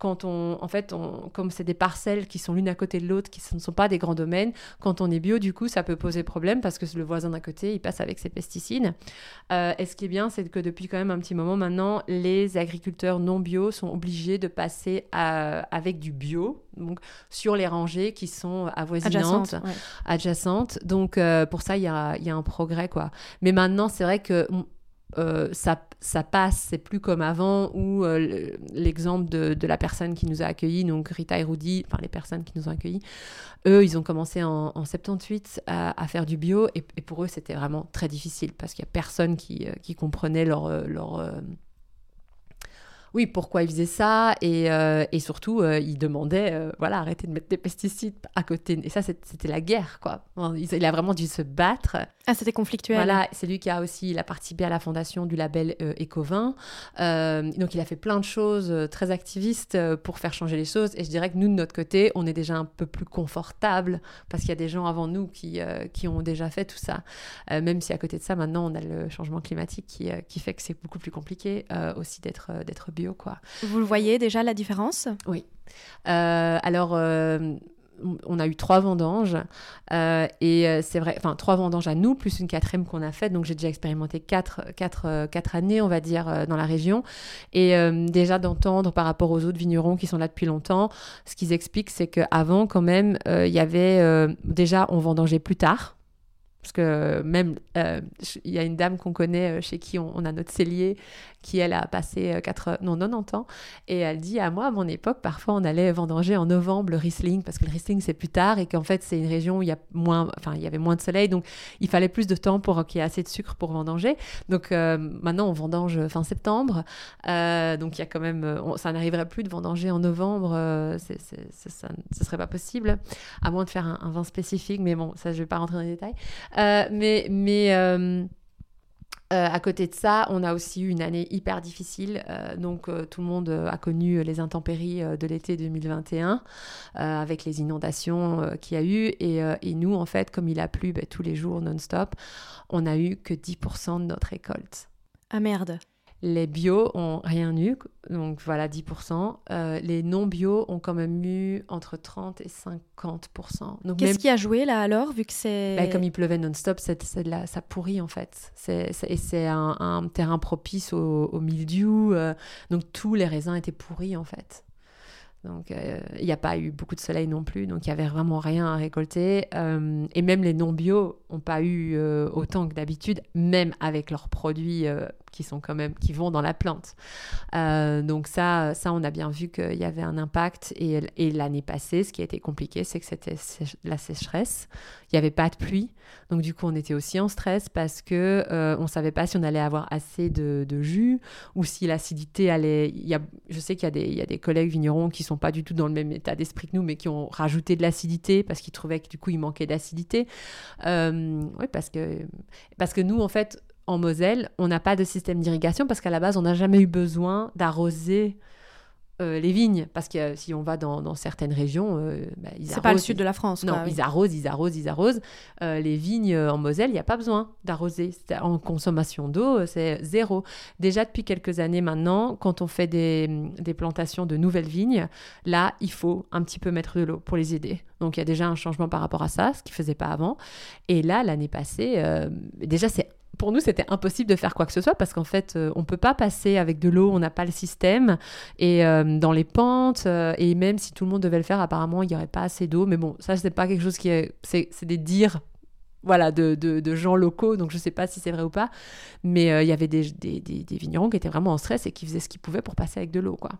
quand on, en fait, on, comme c'est des parcelles qui sont l'une à côté de l'autre, qui ne sont pas des grands domaines, quand on est bio, du coup, ça peut poser problème parce que le voisin d'à côté, il passe avec ses pesticides. Euh, et ce qui est bien, c'est que depuis quand même un petit moment maintenant, les agriculteurs non bio sont obligés de passer avec du bio, donc sur les rangées qui sont avoisinantes, adjacentes. Donc euh, pour ça, il y a, y a, un progrès, quoi. Mais maintenant, c'est vrai que euh, ça, ça, passe, c'est plus comme avant où euh, l'exemple de, la personne qui nous a accueillis, donc Rita et Rudy, enfin les personnes qui nous ont accueillis, eux, ils ont commencé en, en 78 à, faire du bio et, pour eux, c'était vraiment très difficile parce qu'il n'y a personne qui, euh, comprenait leur, leur oui, pourquoi il faisait ça et, euh, surtout, euh, il demandait, euh, voilà, arrêtez de mettre des pesticides à côté. Et ça, c'était la guerre, quoi. Il a vraiment dû se battre. Ah, c'était conflictuel. Voilà, c'est lui qui a aussi il a participé à la fondation du label Ecovin. donc, il a fait plein de choses très activistes pour faire changer les choses. Et je dirais que nous, de notre côté, on est déjà un peu plus confortable parce qu'il y a des gens avant nous qui, qui ont déjà fait tout ça. même si à côté de ça, maintenant, on a le changement climatique qui, qui fait que c'est beaucoup plus compliqué aussi d'être d'être Quoi. Vous le voyez déjà la différence? Oui. Euh, alors, euh, on a eu trois vendanges euh, et c'est vrai, enfin trois vendanges à nous plus une quatrième qu'on a faite. Donc j'ai déjà expérimenté quatre, quatre, quatre, années, on va dire, dans la région. Et déjà d'entendre par rapport aux autres vignerons qui sont là depuis longtemps, ce qu'ils expliquent, c'est qu'avant quand même, il y avait déjà on vendangeait plus tard. Parce que même, il y a une dame qu'on connaît chez qui on, a notre cellier qui elle a passé 4, euh, non, 90 ans. Et elle dit à moi, à mon époque, parfois on allait vendanger en novembre le Riesling, parce que le Riesling c'est plus tard et qu'en fait c'est une région où il y, a moins, enfin, il y avait moins de soleil, donc il fallait plus de temps pour qu'il y ait assez de sucre pour vendanger. Donc euh, maintenant on vendange fin septembre, euh, donc il y a quand même, ça n'arriverait plus de vendanger en novembre, c'est, ça, ce serait pas possible, à moins de faire un, un, vin spécifique, mais bon, ça je vais pas rentrer dans les détails. Mais mais euh, à côté de ça, on a aussi eu une année hyper difficile. Euh, donc, euh, tout le monde a connu les intempéries de l'été 2021 avec les inondations qu'il y a eu. Et, nous, en fait, comme il a plu ben, tous les jours non-stop, on a eu que 10% de notre récolte. Ah merde. Les bio ont rien eu, donc voilà 10%. Euh, les non bio ont quand même eu entre 30 et 50%. Qu'est-ce qui a joué là alors, vu que c'est... Bah, comme il pleuvait non-stop, ça pourrit en fait. et c'est un, terrain propice au, mildiou, euh, donc tous les raisins étaient pourris en fait. Donc, euh, il n'y a pas eu beaucoup de soleil non plus, donc il n'y avait vraiment rien à récolter. et même les non-bio n'ont pas eu autant que d'habitude, même avec leurs produits qui sont quand même qui vont dans la plante. Euh, donc ça, ça, on a bien vu qu'il y avait un impact. Et, et l'année passée, ce qui a été compliqué, c'est que c'était la sécheresse. Il n'y avait pas de pluie, donc du coup, on était aussi en stress parce que euh, on savait pas si on allait avoir assez de, jus ou si l'acidité allait. Y a, je sais qu'il y a des, y a des collègues vignerons qui sont pas du tout dans le même état d'esprit que nous, mais qui ont rajouté de l'acidité parce qu'ils trouvaient que du coup, il manquait d'acidité. Euh, oui, parce que parce que nous, en fait en Moselle, on n'a pas de système d'irrigation parce qu'à la base, on n'a jamais eu besoin d'arroser euh, les vignes. Parce que si on va dans, certaines régions, euh, bah, ils C'est pas le sud de la France. Non, ils arrosent, ils arrosent, ils arrosent. Euh, les vignes en Moselle, il n'y a pas besoin d'arroser. En consommation d'eau, c'est zéro. Déjà depuis quelques années maintenant, quand on fait des, des, plantations de nouvelles vignes, là, il faut un petit peu mettre de l'eau pour les aider. Donc il y a déjà un changement par rapport à ça, ce qu'ils ne faisaient pas avant. Et là, l'année passée, déjà c'est pour nous, c'était impossible de faire quoi que ce soit parce qu'en fait, euh, on peut pas passer avec de l'eau, on n'a pas le système. Et euh, dans les pentes, euh, et même si tout le monde devait le faire, apparemment, il n'y aurait pas assez d'eau. Mais bon, ça, c'est pas quelque chose qui est. C'est des dires voilà, de, de, gens locaux, donc je ne sais pas si c'est vrai ou pas, mais il y avait des, des, des, vignerons qui étaient vraiment en stress et qui faisaient ce qu'ils pouvaient pour passer avec de l'eau, quoi.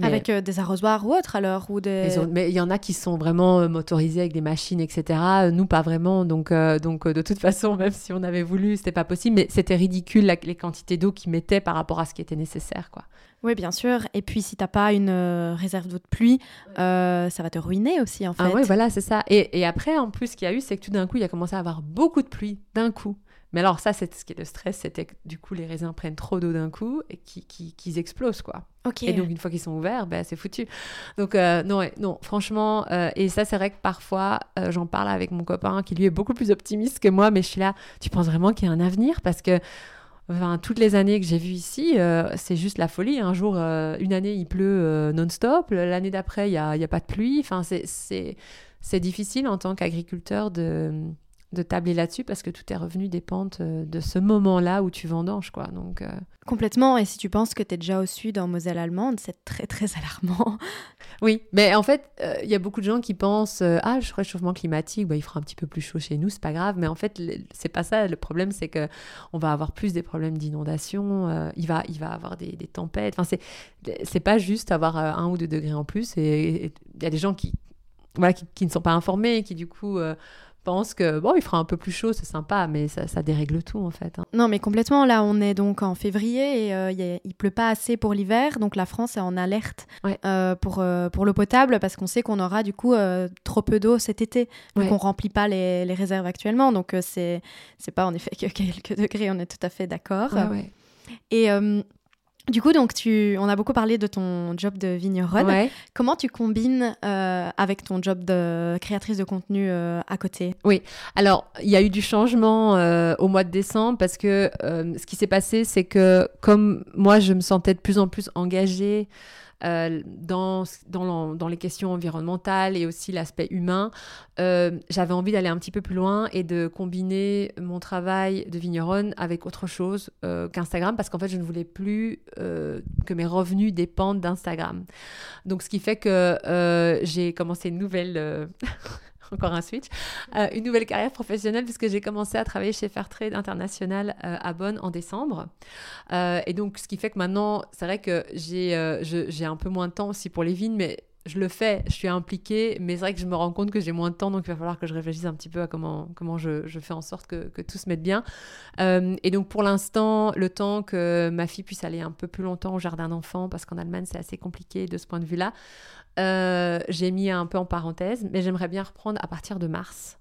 Avec euh, des arrosoirs ou autres alors ou des... Mais il y en a qui sont vraiment euh, motorisés avec des machines, etc. Nous, pas vraiment. Donc, euh, donc de toute [laughs] façon, même si on avait voulu, c'était pas possible. Mais c'était ridicule les quantités d'eau qu'ils mettaient par rapport à ce qui était nécessaire. quoi. Oui, bien sûr. Et puis, si t'as pas une réserve d'eau de pluie, ça va te ruiner aussi, en ah fait. Ah oui, voilà, c'est ça. Et, et, après, en plus, ce qu'il y a eu, c'est que tout d'un coup, il y a commencé à avoir beaucoup de pluie, d'un coup Mais alors ça, c'est ce qui est le stress, c'était que du coup les raisins prennent trop d'eau d'un coup et qu'ils explosent quoi. Et donc une fois qu'ils sont ouverts, ben, c'est foutu. Donc euh, non, non, franchement, euh, et ça c'est vrai que parfois euh, j'en parle avec mon copain qui lui est beaucoup plus optimiste que moi, mais je suis là, tu penses vraiment qu'il y a un avenir? Parce que Enfin, toutes les années que j'ai vues ici, c'est juste la folie. Un jour, une année, il pleut non-stop. L'année d'après, il n'y a, a, pas de pluie. Enfin, c'est difficile en tant qu'agriculteur de, de tabler là-dessus parce que tout tes revenus dépendent euh, de ce moment-là où tu vendanges, quoi. Donc, euh, Complètement. Et si tu penses que tu es déjà au sud en Moselle allemande, c'est très, très [laughs] alarmant. Oui, mais en fait, il euh, y a beaucoup de gens qui pensent Ah, le réchauffement climatique, bah, il fera un petit peu plus chaud chez nous, c'est pas grave. Mais en fait, c'est pas ça. Le problème, c'est que on va avoir plus des problèmes d'inondation. il, va, il va avoir des, tempêtes. Enfin, c'est pas juste avoir un ou deux degrés en plus. Et il y a des gens qui, voilà, qui, ne sont pas informés, qui du coup pense que bon, il fera un peu plus chaud, c'est sympa, mais ça, dérègle tout en fait. Hein. Non, mais complètement. Là, on est donc en février et euh, il pleut pas assez pour l'hiver, donc la France est en alerte euh, pour, euh, pour l'eau potable parce qu'on sait qu'on aura du coup trop peu d'eau cet été, donc on remplit pas les, les réserves actuellement. Donc c'est c'est pas en effet que [laughs] quelques degrés, on est tout à fait d'accord. Et du coup, donc tu, on a beaucoup parlé de ton job de vigneronne. Comment tu combines euh, avec ton job de créatrice de contenu euh, à côté? Oui, alors il y a eu du changement euh, au mois de décembre parce que ce qui s'est passé, c'est que comme moi, je me sentais de plus en plus engagée euh, dans, dans, les questions environnementales et aussi l'aspect humain, euh, j'avais envie d'aller un petit peu plus loin et de combiner mon travail de vigneronne avec autre chose euh, qu'Instagram parce qu'en fait, je ne voulais plus que mes revenus dépendent d'Instagram. Donc, ce qui fait que j'ai commencé une nouvelle [laughs] encore un switch, euh, une nouvelle carrière professionnelle puisque j'ai commencé à travailler chez Fairtrade International euh, à Bonn en décembre. Euh, et donc, ce qui fait que maintenant, c'est vrai que j'ai un peu moins de temps aussi pour les vignes, mais je le fais, je suis impliquée, mais c'est vrai que je me rends compte que j'ai moins de temps, donc il va falloir que je réfléchisse un petit peu à comment, je, fais en sorte que, tout se mette bien. et donc pour l'instant, le temps que ma fille puisse aller un peu plus longtemps au jardin d'enfants, parce qu'en Allemagne c'est assez compliqué de ce point de vue-là, euh, j'ai mis un peu en parenthèse, mais j'aimerais bien reprendre à partir de mars.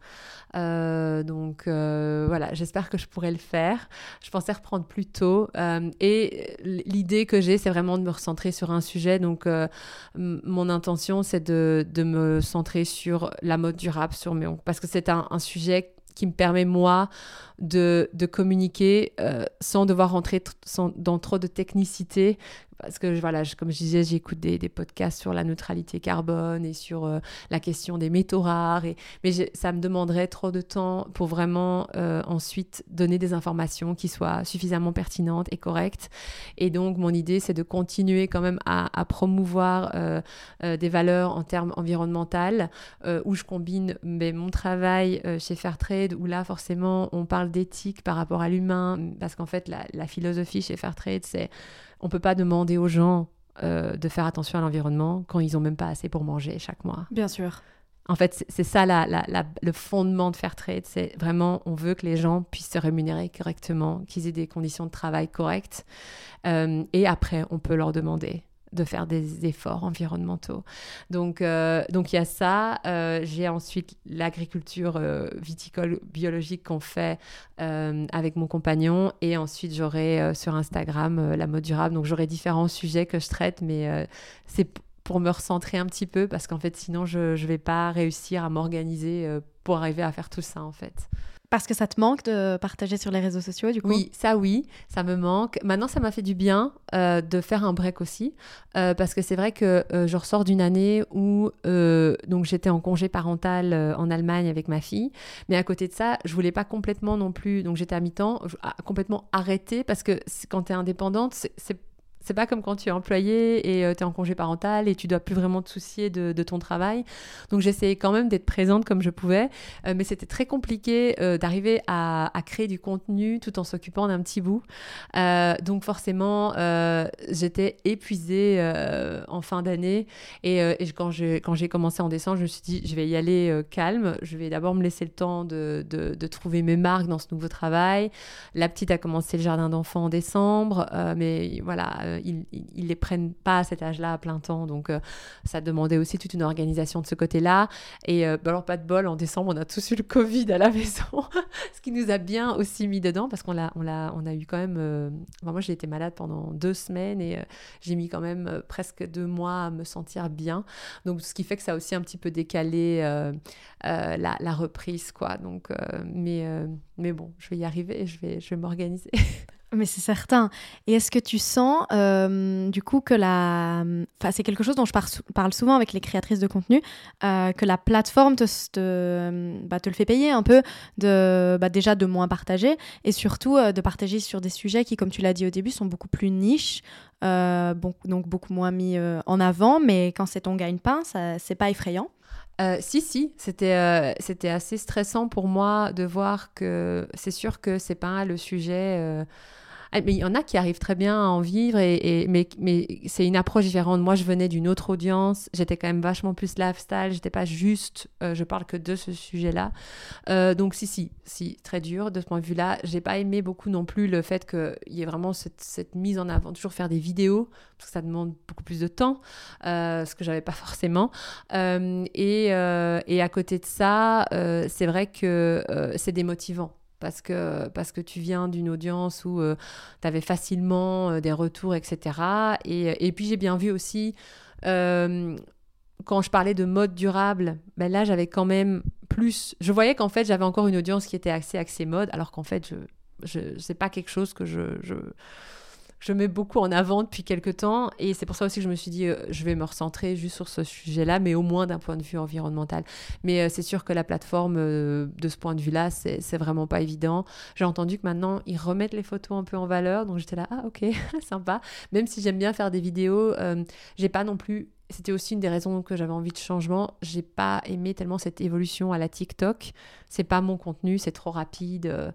Euh, donc euh, voilà, j'espère que je pourrai le faire. Je pensais reprendre plus tôt. et l'idée que j'ai, c'est vraiment de me recentrer sur un sujet. Donc mon intention, c'est de, me centrer sur la mode durable, sur mes parce que c'est un, sujet qui me permet moi de communiquer sans devoir rentrer dans trop de technicité parce que voilà, comme je disais, j'écoute des, podcasts sur la neutralité carbone et sur euh, la question des métaux rares, mais ça me demanderait trop de temps pour vraiment euh, ensuite donner des informations qui soient suffisamment pertinentes et correctes. Et donc mon idée, c'est de continuer quand même à, promouvoir euh, des valeurs en termes environnementaux, où je combine mais, mon travail chez Fairtrade, où là forcément on parle d'éthique par rapport à l'humain, parce qu'en fait la philosophie chez Fairtrade, c'est on peut pas demander aux gens euh, de faire attention à l'environnement quand ils ont même pas assez pour manger chaque mois. Bien sûr. En fait, c'est ça le fondement de Fairtrade. C'est vraiment, on veut que les gens puissent se rémunérer correctement, qu'ils aient des conditions de travail correctes. Euh, et après, on peut leur demander de faire des efforts environnementaux. Donc, euh, donc il y a ça. Euh, j'ai ensuite l'agriculture euh, viticole biologique qu'on fait avec mon compagnon. Et ensuite, j'aurai sur Instagram la mode durable. Donc, j'aurai différents sujets que je traite, mais c'est pour me recentrer un petit peu parce qu'en fait, sinon, je ne vais pas réussir à m'organiser pour arriver à faire tout ça, en fait. Parce que ça te manque de partager sur les réseaux sociaux, du coup Oui, ça oui, ça me manque. Maintenant, ça m'a fait du bien euh, de faire un break aussi, euh, parce que c'est vrai que euh, je ressors d'une année où donc j'étais en congé parental en Allemagne avec ma fille, mais à côté de ça, je voulais pas complètement non plus, donc j'étais à mi-temps, complètement arrêter, parce que quand tu es indépendante, c'est c'est pas comme quand tu es employé et euh, tu es en congé parental et tu dois plus vraiment te soucier de, ton travail. Donc j'essayais quand même d'être présente comme je pouvais, euh, mais c'était très compliqué euh, d'arriver à, créer du contenu tout en s'occupant d'un petit bout. donc forcément, j'étais épuisée en fin d'année et, quand j'ai commencé en décembre, je me suis dit, je vais y aller calme, je vais d'abord me laisser le temps de, de, trouver mes marques dans ce nouveau travail. La petite a commencé le jardin d'enfants en décembre, mais voilà ils, ils, les prennent pas à cet âge-là à plein temps. Donc, ça demandait aussi toute une organisation de ce côté-là. Et bah, alors, pas de bol, en décembre, on a tous eu le Covid à la [laughs] maison, ce qui nous a bien aussi mis dedans parce qu'on l'a, on a eu quand même. moi, j'ai été malade pendant deux semaines et j'ai mis quand même presque deux mois à me sentir bien. Donc, ce qui fait que ça a aussi un petit peu décalé la, la, reprise, quoi. Donc, mais, mais bon, je vais y arriver, je vais, je vais m'organiser. [laughs] Mais c'est certain. Et est-ce que tu sens, euh, du coup, que la... Enfin, c'est quelque chose dont je parle souvent avec les créatrices de contenu, euh, que la plateforme te, te, bah, te, le fait payer un peu, de, bah, déjà de moins partager, et surtout euh, de partager sur des sujets qui, comme tu l'as dit au début, sont beaucoup plus niches, donc beaucoup moins mis en avant, mais quand c'est ton gagne-pain, c'est pas effrayant. si, si, c'était assez stressant pour moi de voir que c'est sûr que c'est pas le sujet mais il y en a qui arrivent très bien à en vivre, et, mais, c'est une approche différente. Moi, je venais d'une autre audience, j'étais quand même vachement plus lifestyle, j'étais pas juste, euh, je parle que de ce sujet-là. Euh, donc, si, si, si, très dur de ce point de vue-là. J'ai pas aimé beaucoup non plus le fait qu'il y ait vraiment cette, mise en avant, toujours faire des vidéos, parce que ça demande beaucoup plus de temps, euh, ce que j'avais pas [laughs] forcément. et, et à côté de ça, c'est vrai que c'est démotivant parce que, parce que tu viens d'une audience où euh, tu avais facilement euh, des retours, etc. Et, et puis j'ai bien vu aussi, euh, quand je parlais de mode durable, ben là j'avais quand même plus... Je voyais qu'en fait j'avais encore une audience qui était assez axée mode, alors qu'en fait je, je, c'est pas quelque chose que je je mets beaucoup en avant depuis quelques temps et c'est pour ça aussi que je me suis dit euh, je vais me recentrer juste sur ce sujet-là, mais au moins d'un point de vue environnemental. Mais euh, c'est sûr que la plateforme euh, de ce point de vue-là, c'est vraiment pas évident. J'ai entendu que maintenant ils remettent les photos un peu en valeur, donc j'étais là ah ok [laughs] sympa. Même si j'aime bien faire des vidéos, j'ai pas non plus c'était aussi une des raisons que j'avais envie de changement. J'ai pas aimé tellement cette évolution à la TikTok. C'est pas mon contenu, c'est trop rapide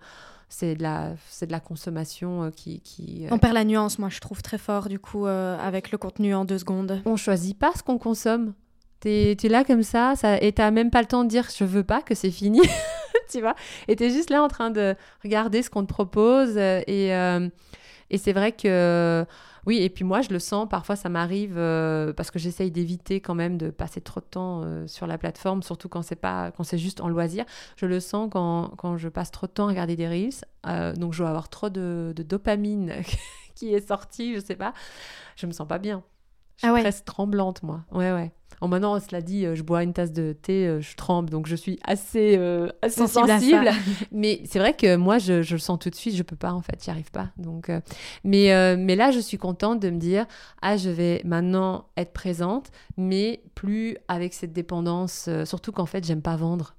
c'est de la c'est de la consommation euh, qui, qui euh, on perd la nuance moi je trouve très fort du coup euh, avec le contenu en deux secondes. On choisit pas ce qu'on consomme. T'es es là comme ça, ça et t'as même pas le temps de dire je veux pas que c'est fini [laughs] tu vois. Et t'es juste là en train de regarder ce qu'on te propose et et c'est vrai que oui, et puis moi, je le sens, parfois ça m'arrive, euh, parce que j'essaye d'éviter quand même de passer trop de temps euh, sur la plateforme, surtout quand c'est pas quand c'est juste en loisir. Je le sens quand, quand, je passe trop de temps à regarder des reels, euh, donc je dois avoir trop de, de dopamine [laughs] qui est sortie, je sais pas. Je me sens pas bien. Je suis ah ouais. presque tremblante, moi. Ouais, ouais. En maintenant, cela dit, euh, je bois une tasse de thé, euh, je tremble, donc je suis assez, euh, sensible. [laughs] mais c'est vrai que moi, je, le sens tout de suite, je peux pas, en fait, j'y arrive pas. Donc, mais, mais là, je suis contente de me dire, ah, je vais maintenant être présente, mais plus avec cette dépendance, surtout qu'en fait, j'aime pas vendre.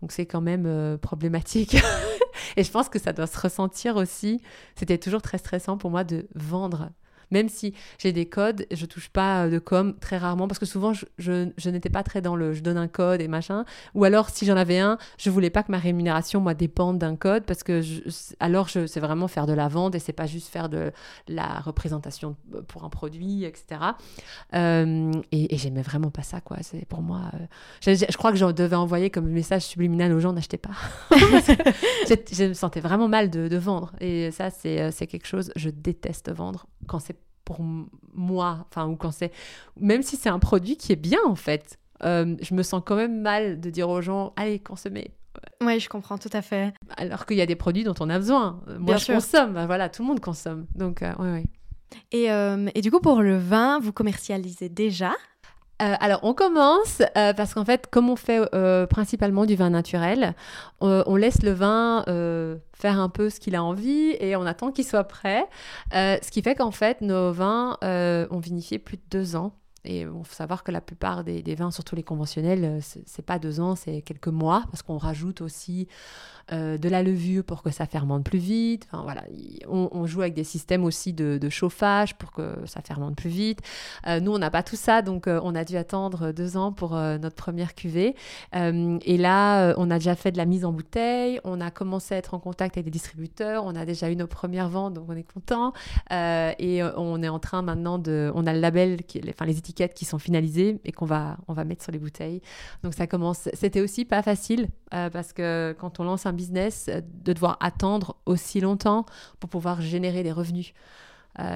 Donc c'est quand même problématique. [laughs] Et je pense que ça doit se ressentir aussi. C'était toujours très stressant pour moi de vendre même si j'ai des codes, je touche pas euh, de com très rarement parce que souvent je, je, n'étais pas très dans le je donne un code et machin. Ou alors si j'en avais un, je voulais pas que ma rémunération moi dépende d'un code parce que alors je, c'est vraiment faire de la vente et c'est pas juste faire de la représentation pour un produit, etc. Euh, et, j'aimais vraiment pas ça quoi. C'est pour moi, euh, je, crois que je devais envoyer comme message subliminal aux gens n'achetez pas. [laughs] je, me sentais vraiment mal de, de vendre et ça c'est quelque chose je déteste vendre quand c'est pour moi, enfin, ou quand c'est. Même si c'est un produit qui est bien, en fait, euh, je me sens quand même mal de dire aux gens allez, consommez. Oui, je comprends tout à fait. Alors qu'il y a des produits dont on a besoin. Moi, je consomme. Ben voilà, tout le monde consomme. Donc, oui, euh, oui. Et, euh, et, du coup, pour le vin, vous commercialisez déjà euh, alors, on commence euh, parce qu'en fait, comme on fait euh, principalement du vin naturel, on laisse le vin faire un peu ce qu'il a envie et on attend qu'il soit prêt. ce qui fait qu'en fait, nos vins ont vinifié plus de deux ans. Et il faut savoir que la plupart des, vins, surtout les conventionnels, c'est pas deux ans, c'est quelques mois, parce qu'on rajoute aussi euh, de la levure pour que ça fermente plus vite. Enfin, voilà, on, joue avec des systèmes aussi de, chauffage pour que ça fermente plus vite. Euh, nous, on n'a pas tout ça, donc euh, on a dû attendre deux ans pour notre première cuvée. et là, on a déjà fait de la mise en bouteille, on a commencé à être en contact avec des distributeurs, on a déjà eu nos premières ventes, donc on est content. et on est en train maintenant de, on a le label, qui, enfin les étiquettes qui sont finalisées et qu'on va, on va mettre sur les bouteilles. Donc ça commence. C'était aussi pas facile parce que quand on lance un business, euh, de devoir attendre aussi longtemps pour pouvoir générer des revenus.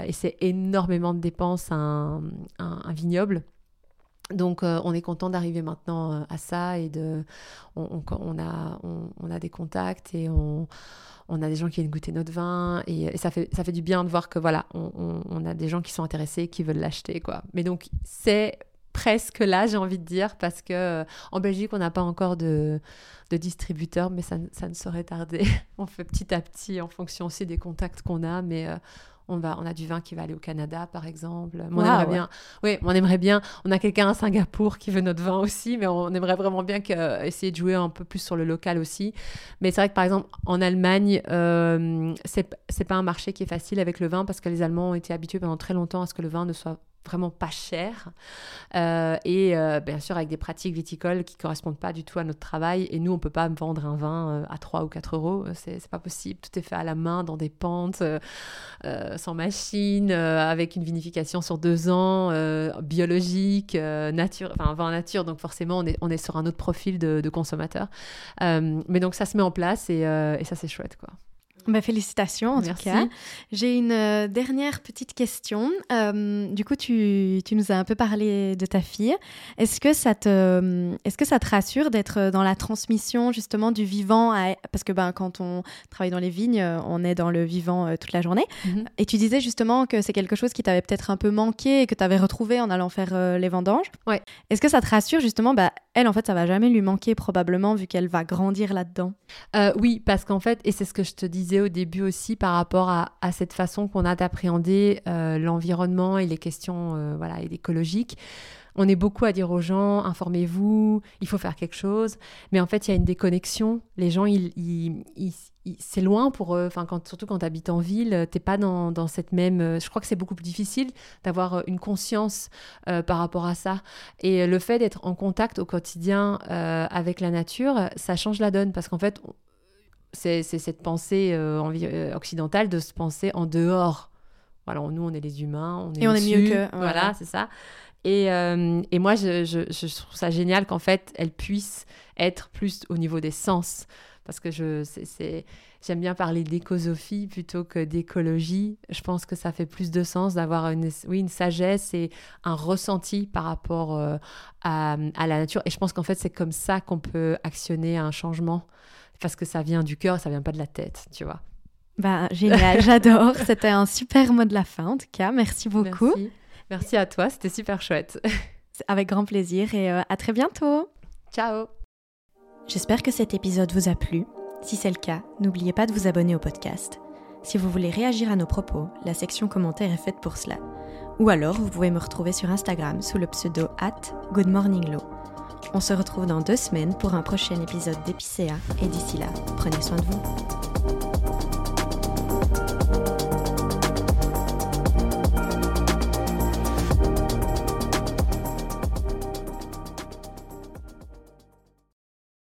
et c'est énormément de dépenses un, un, vignoble. Donc on est content d'arriver maintenant à ça et de on, a, on, a des contacts et on, a des gens qui viennent goûter notre vin et, ça, fait, ça fait du bien de voir que voilà, on, a des gens qui sont intéressés, qui veulent l'acheter. quoi. Mais donc, c'est presque là, j'ai envie de dire, parce que euh, en Belgique, on n'a pas encore de, de distributeur, mais ça, ça, ne saurait tarder. [laughs] on fait petit à petit en fonction aussi des contacts qu'on a, mais euh, on, va, on a du vin qui va aller au Canada, par exemple. on aimerait bien. Oui, on aimerait bien. On a quelqu'un à Singapour qui veut notre vin aussi, mais on aimerait vraiment bien que, essayer de jouer un peu plus sur le local aussi. Mais c'est vrai que par exemple, en Allemagne, euh, c'est pas un marché qui est facile avec le vin parce que les Allemands ont été habitués pendant très longtemps à ce que le vin ne soit vraiment pas cher. Euh, et euh, bien sûr avec des pratiques viticoles qui correspondent pas du tout à notre travail. Et nous on peut pas vendre un vin euh, à 3 ou 4 euros. C'est pas possible. Tout est fait à la main dans des pentes sans machine avec une vinification sur deux ans biologique nature enfin vin nature. Donc forcément on est, on est sur un autre profil de, consommateur. Mais donc ça se met en place et, et ça c'est chouette quoi bah, félicitations en tout cas. J'ai une euh, dernière petite question. Euh, du coup, tu, tu, nous as un peu parlé de ta fille. Est-ce que ça te, est-ce que ça te rassure d'être dans la transmission justement du vivant Parce que ben, quand on travaille dans les vignes, on est dans le vivant euh, toute la journée. Mhm. Et tu disais justement que c'est quelque chose qui t'avait peut-être un peu manqué et que tu avais retrouvé en allant faire les vendanges. Ouais. Est-ce que ça te rassure justement bah, Elle, en fait, ça va jamais lui manquer probablement vu qu'elle va grandir là-dedans? oui, parce qu'en fait, et c'est ce que je te disais, au début aussi par rapport à, cette façon qu'on a d'appréhender euh, l'environnement et les questions euh, voilà, écologiques. On est beaucoup à dire aux gens, informez-vous, il faut faire quelque chose. Mais en fait, il y a une déconnexion. Les gens, ils, c'est loin pour eux. Enfin, quand, surtout quand tu habites en ville, t'es pas dans, cette même. Je crois que c'est beaucoup plus difficile d'avoir une conscience euh, par rapport à ça. Et le fait d'être en contact au quotidien avec la nature, ça change la donne parce qu'en fait, c'est cette pensée euh, euh, occidentale de se penser en dehors. Voilà, nous, on est les humains, on est Et on est mieux que. Voilà, c'est ça. Et, euh, et moi, je, je, trouve ça génial qu'en fait, elle puisse être plus au niveau des sens. Parce que je, c'est, j'aime bien parler d'écosophie plutôt que d'écologie. Je pense que ça fait plus de sens d'avoir une, oui, une sagesse et un ressenti par rapport à, à, la nature. Et je pense qu'en fait, c'est comme ça qu'on peut actionner un changement parce que ça vient du cœur, ça vient pas de la tête, tu vois. Bah, génial, [laughs] j'adore. C'était un super mot de la fin, en tout cas. Merci beaucoup. Merci, à toi, c'était super chouette. Avec grand plaisir et euh, à très bientôt. Ciao. J'espère que cet épisode vous a plu. Si c'est le cas, n'oubliez pas de vous abonner au podcast. Si vous voulez réagir à nos propos, la section commentaires est faite pour cela. Ou alors, vous pouvez me retrouver sur Instagram sous le pseudo at goodmorninglow. On se retrouve dans deux semaines pour un prochain épisode d'Épicéa et d'ici là, prenez soin de vous.